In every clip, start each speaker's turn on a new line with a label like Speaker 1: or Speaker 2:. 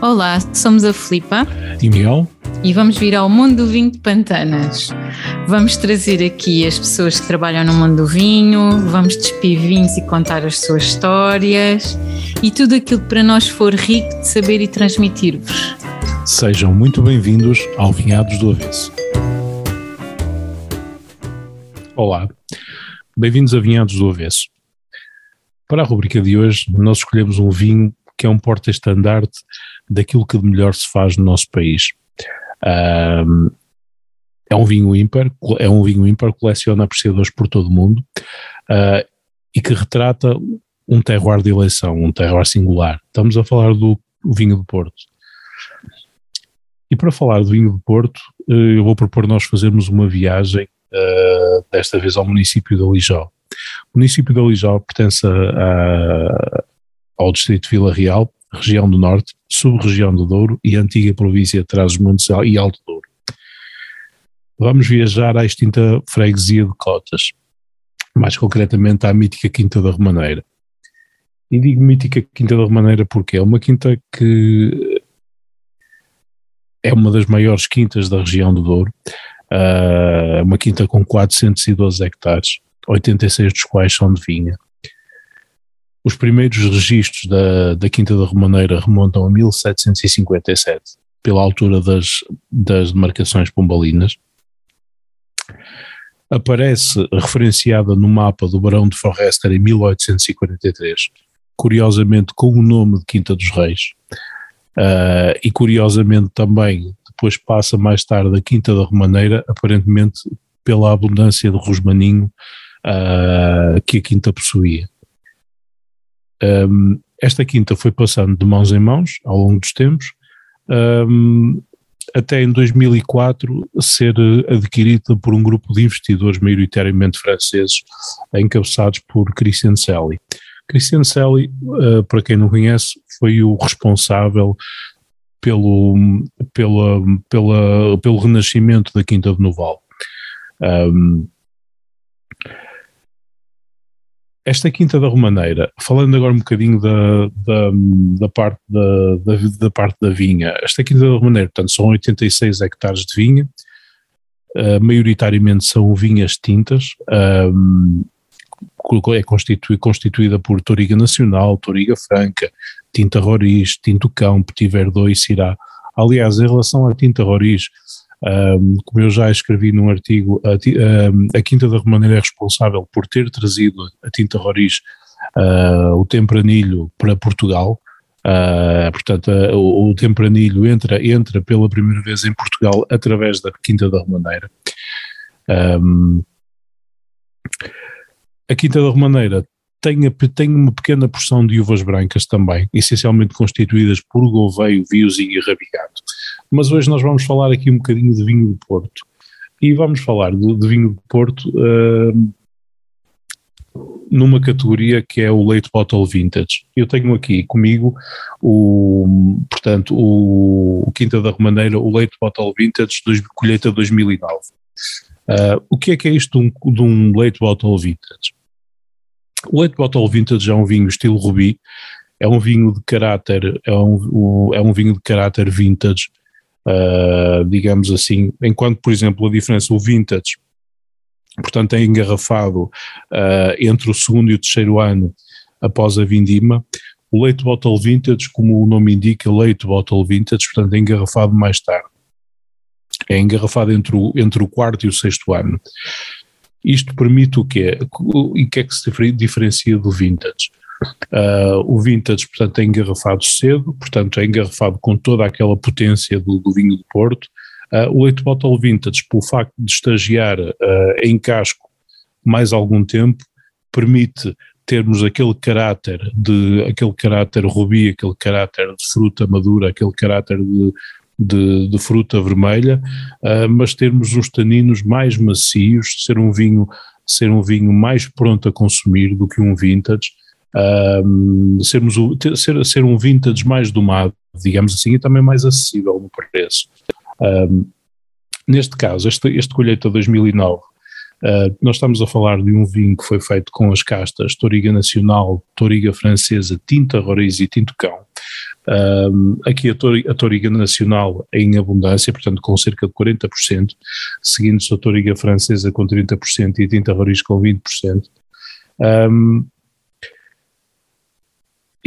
Speaker 1: Olá, somos a Filipa
Speaker 2: e Miguel
Speaker 1: e vamos vir ao mundo do vinho de Pantanas. Vamos trazer aqui as pessoas que trabalham no mundo do vinho, vamos despir vinhos e contar as suas histórias e tudo aquilo que para nós for rico de saber e transmitir-vos.
Speaker 2: Sejam muito bem-vindos ao Vinhados do Avesso. Olá, bem-vindos a Vinhados do Avesso. Para a rubrica de hoje, nós escolhemos um vinho que é um porta-estandarte daquilo que de melhor se faz no nosso país. Um, é um vinho ímpar, é um vinho ímpar, coleciona apreciadores por todo o mundo uh, e que retrata um terroir de eleição, um terroir singular. Estamos a falar do vinho do Porto. E para falar do vinho do Porto, uh, eu vou propor nós fazermos uma viagem, uh, desta vez ao município de Alijó. O município de Alijó pertence a, a, ao distrito de Vila Real, região do Norte, sub-região do Douro e antiga província de Trás-os-Montes e Alto Douro. Vamos viajar à extinta freguesia de Cotas, mais concretamente à mítica Quinta da Romaneira. E digo mítica Quinta da Romaneira porque é uma quinta que é uma das maiores quintas da região do Douro, uh, uma quinta com 412 hectares, 86 dos quais são de vinha. Os primeiros registros da, da Quinta da Romaneira remontam a 1757, pela altura das, das demarcações pombalinas. Aparece referenciada no mapa do Barão de Forrester em 1843, curiosamente com o nome de Quinta dos Reis. Uh, e curiosamente também depois passa mais tarde a Quinta da Romaneira, aparentemente pela abundância de rosmaninho uh, que a quinta possuía. Um, esta quinta foi passando de mãos em mãos ao longo dos tempos, um, até em 2004 ser adquirida por um grupo de investidores maioritariamente franceses, encabeçados por Christian Selly. Christian Selly, uh, para quem não conhece, foi o responsável pelo, pela, pela, pelo renascimento da Quinta de Noval. Um, esta Quinta da Romaneira, falando agora um bocadinho da, da, da parte da, da, da, parte da vinha, esta Quinta da Romaneira, portanto, são 86 hectares de vinha, uh, maioritariamente são vinhas tintas, um, é constitu, constituída por Toriga Nacional, Toriga Franca, Tinta Roriz, Tinto Cão, Petit Verdot e Cirá. Aliás, em relação à Tinta Roriz, um, como eu já escrevi num artigo, a, a, a, Quinta da Romaneira é responsável por ter trazido a tinta roriz, uh, o tempranilho para Portugal. Uh, portanto, uh, o, o, tempranilho entra, entra pela primeira vez em Portugal através da Quinta da Romaneira. Um, a Quinta da Romaneira tem, tem uma pequena porção de uvas brancas também, essencialmente constituídas por Gouveio, Viozinho e Rabigato. Mas hoje nós vamos falar aqui um bocadinho de vinho de Porto. E vamos falar de, de vinho de Porto uh, numa categoria que é o Late Bottle Vintage. Eu tenho aqui comigo o, portanto, o, o Quinta da Romaneira, o Late Bottle Vintage, dois, colheita 2009. Uh, o que é que é isto de um, de um Late Bottle Vintage? O Late Bottle Vintage é um vinho estilo Ruby, é um vinho de caráter, é um, é um vinho de caráter vintage, uh, digamos assim, enquanto, por exemplo, a diferença, o vintage, portanto, é engarrafado uh, entre o segundo e o terceiro ano após a vindima, o leite bottle vintage, como o nome indica, leite bottle vintage, portanto, é engarrafado mais tarde. É engarrafado entre o, entre o quarto e o sexto ano. Isto permite o quê? E o que é que se diferencia do vintage? Uh, o vintage, portanto, é engarrafado cedo, portanto, é engarrafado com toda aquela potência do, do vinho do Porto. Uh, o leite bottle vintage, pelo facto de estagiar uh, em casco mais algum tempo, permite termos aquele caráter de aquele caráter rubi, aquele caráter de fruta madura, aquele caráter de, de, de fruta vermelha, uh, mas termos uns taninos mais macios, ser um vinho ser um vinho mais pronto a consumir do que um vintage, um, sermos o, ter, ser, ser um vintage mais domado, digamos assim, e também mais acessível no preço. Um, neste caso, este, este colheita 2009, uh, nós estamos a falar de um vinho que foi feito com as castas Toriga Nacional, Toriga Francesa, Tinta Roriz e Tinto Cão. Um, aqui a, toriga, a Toriga Nacional em abundância, portanto com cerca de 40%, seguindo-se a Toriga Francesa com 30% e a Tinta Roriz com 20%. Um,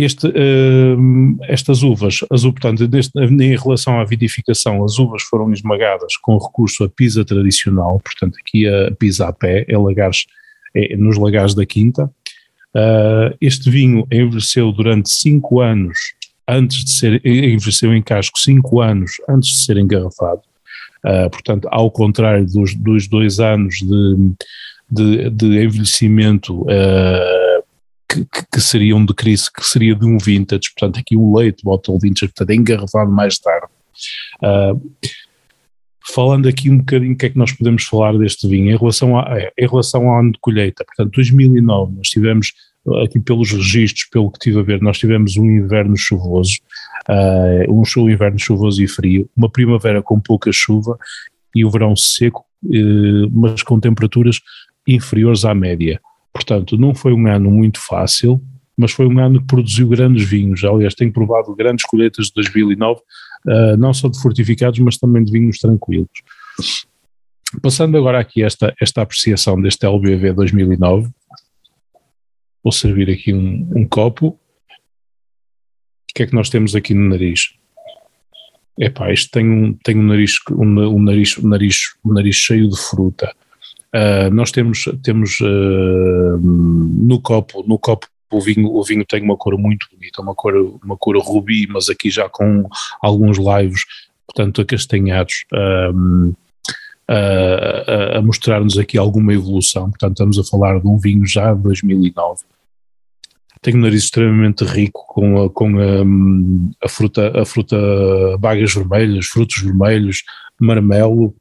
Speaker 2: este, uh, estas uvas, as, portanto, deste, em relação à vinificação, as uvas foram esmagadas com recurso a pisa tradicional, portanto aqui a pisa a pé, é lagares, é nos lagares da Quinta. Uh, este vinho envelheceu durante 5 anos antes de ser, envelheceu em casco 5 anos antes de ser engarrafado. Uh, portanto, ao contrário dos, dos dois anos de, de, de envelhecimento uh, que, que, seria um de crise, que seria de um vintage, portanto aqui o leite bottle vintage, portanto é engarrafado mais tarde. Uh, falando aqui um bocadinho o que é que nós podemos falar deste vinho em relação, a, em relação ao ano de colheita, portanto 2009 nós tivemos aqui pelos registros, pelo que tive a ver, nós tivemos um inverno chuvoso, uh, um inverno chuvoso e frio, uma primavera com pouca chuva e o verão seco, uh, mas com temperaturas inferiores à média. Portanto, não foi um ano muito fácil, mas foi um ano que produziu grandes vinhos. Aliás, tenho provado grandes colheitas de 2009, uh, eh, não só de fortificados, mas também de vinhos tranquilos. Passando agora aqui esta, esta apreciação deste LBV 2009, vou servir aqui um, um copo. O que é que nós temos aqui no nariz? Epá, isto tem um, tem um nariz, um, um nariz, um nariz, um nariz cheio de fruta. Uh, nós temos, temos uh, no copo, no copo o vinho, o vinho tem uma cor muito bonita, uma cor, uma cor rubi, mas aqui já com alguns laivos, portanto acastanhados, a, a mostrar-nos aqui alguma evolução, portanto estamos a falar de um vinho já de 2009. Tem um nariz extremamente rico com, a, com a fruta, a fruta bagas vermelhas, frutos vermelhos, marmelo,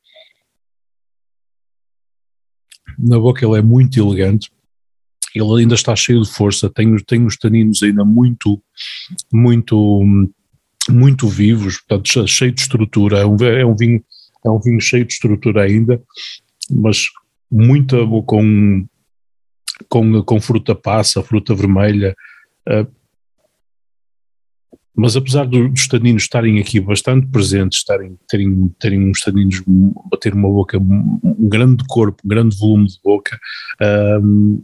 Speaker 2: na boca ele é muito elegante, ele ainda está cheio de força, tem, tem os taninos ainda muito, muito, muito vivos, portanto cheio de estrutura, é um, é um vinho é um vinho cheio de estrutura ainda, mas muita com, com, com fruta passa, fruta vermelha, uh, mas apesar dos taninos estarem aqui bastante presentes, estarem, terem, terem uns taninos, ter uma boca, um grande corpo, um grande volume de boca, um,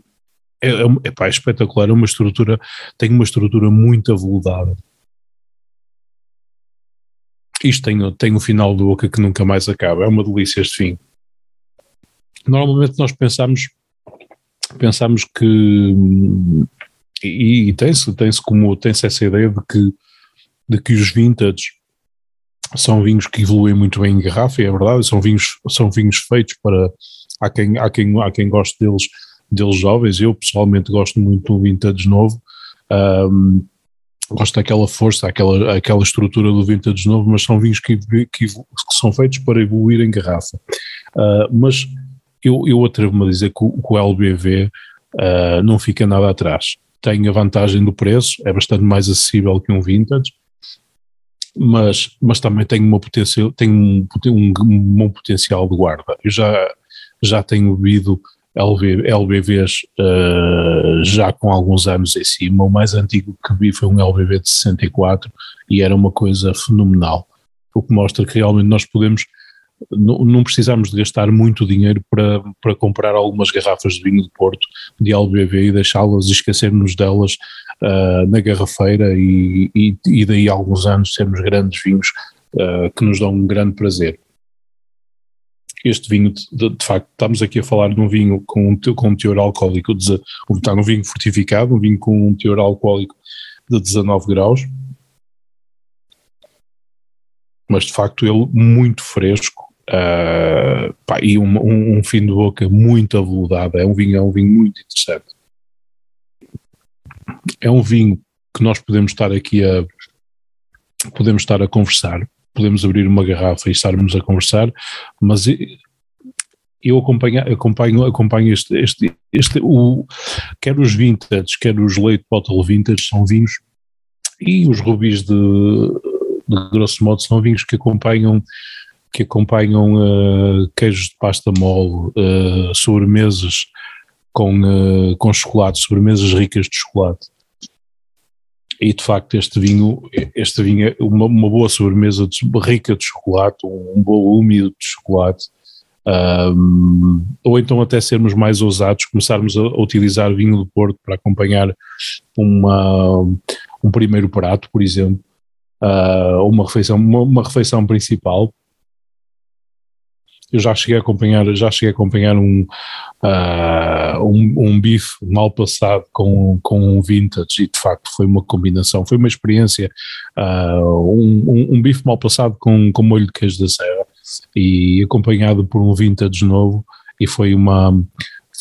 Speaker 2: é, é, é, é espetacular, é uma estrutura, tem uma estrutura muito aveludada. Isto tem, tem final de boca que nunca mais acaba, é uma delícia este fim. Normalmente nós pensamos, pensamos que, e, e tem-se tem como, tem-se essa ideia de que de que os vintage são vinhos que evoluem muito bem em garrafa, é verdade, são vinhos, são vinhos feitos para, há quem, há quem, há quem goste deles, deles jovens, eu pessoalmente gosto muito do vintage novo, um, gosto daquela força, aquela, aquela estrutura do vintage novo, mas são vinhos que, que, que são feitos para evoluir em garrafa. Uh, mas eu, eu atrevo-me a dizer que o, que o LBV uh, ah, não fica nada atrás. Tem a vantagem do preço, é bastante mais acessível que um vintage, mas, mas também tem, uma potencial, tem um, um, bom potencial de guarda. Eu já, já tenho bebido LB, LBVs uh, já com alguns anos em cima. O mais antigo que vi foi um LBV de 64 e era uma coisa fenomenal. O que mostra que realmente nós podemos, não, precisamos de gastar muito dinheiro para, para comprar algumas garrafas de vinho de Porto de LBV e deixá-las e esquecermos delas uh, na garrafeira e, e, e, daí a alguns anos sermos grandes vinhos uh, que nos dão um grande prazer. Este vinho, de, de, facto, estamos aqui a falar de um vinho com um, com um teor alcoólico, de, está num vinho fortificado, um vinho com um teor alcoólico de 19 graus, mas de facto ele muito fresco uh, pá, e um, um, um, fim de boca muito aveludado, é um vinho, é um vinho muito interessante. É um vinho que nós podemos estar aqui a podemos estar a conversar, podemos abrir uma garrafa e estarmos a conversar, mas eu acompanho, acompanho, acompanho este, este, este o, quer os vintage, quer os leite bottle vintage são vinhos e os rubis de, de grosso modo são vinhos que acompanham que acompanham uh, queijos de pasta mole, uh, sobremesas com, uh, com chocolate, sobremesas ricas de chocolate. e de facto este vinho, este vinho é uma, uma boa sobremesa de, rica de chocolate, um, um bolo úmido de chocolate, um, ou então até sermos mais ousados, começarmos a, utilizar vinho do Porto para acompanhar uma, um primeiro prato, por exemplo, uh, uma refeição, uma, uma refeição principal, eu já cheguei a acompanhar, já cheguei a acompanhar um, uh, um, um, bife mal passado com, com um vintage e de facto foi uma combinação, foi uma experiência, uh, um, um, um, bife mal passado com, com molho de queijo da serra e acompanhado por um vintage novo e foi uma,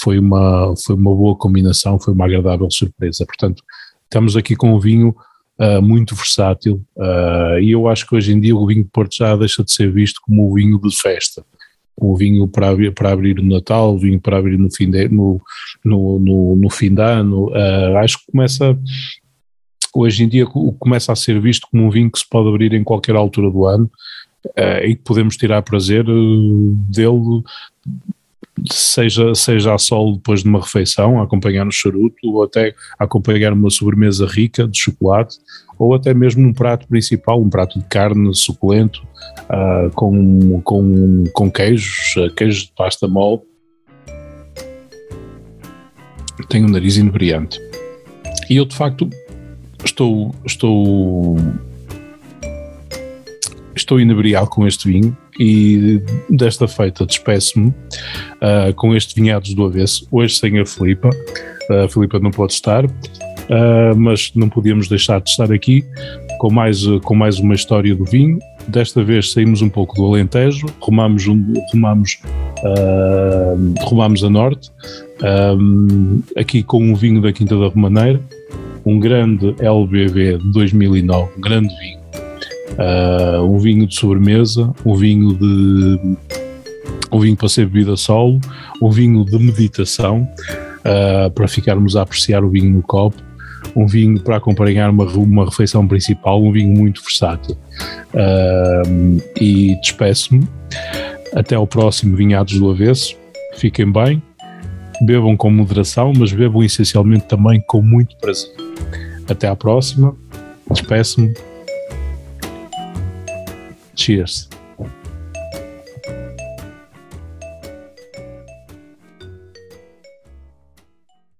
Speaker 2: foi uma, foi uma boa combinação, foi uma agradável surpresa, portanto estamos aqui com um vinho Uh, muito versátil uh, e eu acho que hoje em dia o vinho de Porto já deixa de ser visto como o vinho de festa o vinho para abrir, para abrir no Natal, o vinho para abrir no fim de, no, no, no, no fim de ano, uh, acho que começa, hoje em dia começa a ser visto como um vinho que se pode abrir em qualquer altura do ano uh, e que podemos tirar prazer uh, dele, seja, seja a sol depois de uma refeição, acompanhar no charuto, ou até acompanhar uma sobremesa rica de chocolate, ou até mesmo um prato principal, um prato de carne suculento, uh, com, com, com queijos, uh, queijo de pasta mole. Tenho um nariz inebriante. E eu de facto estou, estou, estou inebriado com este vinho e desta feita despeço-me uh, com este Vinhados do Avesso, hoje sem a Filipa. A Filipa não pode estar, uh, mas não podíamos deixar de estar aqui com mais, com mais uma história do vinho. Desta vez saímos um pouco do Alentejo, rumamos, rumamos, uh, rumamos a norte, um, aqui com um vinho da Quinta da Romaneira, um grande LBV de 2009, um grande vinho. Uh, um vinho de sobremesa, um vinho de um vinho para ser bebida solo, um vinho de meditação, uh, para ficarmos a apreciar o vinho no copo, um vinho para acompanhar uma, uma refeição principal, um vinho muito versátil. Uh, e despeço-me. Até ao próximo Vinhados do Avesso. Fiquem bem, bebam com moderação, mas bebam essencialmente também com muito prazer. Até à próxima. Despeço-me. Cheers.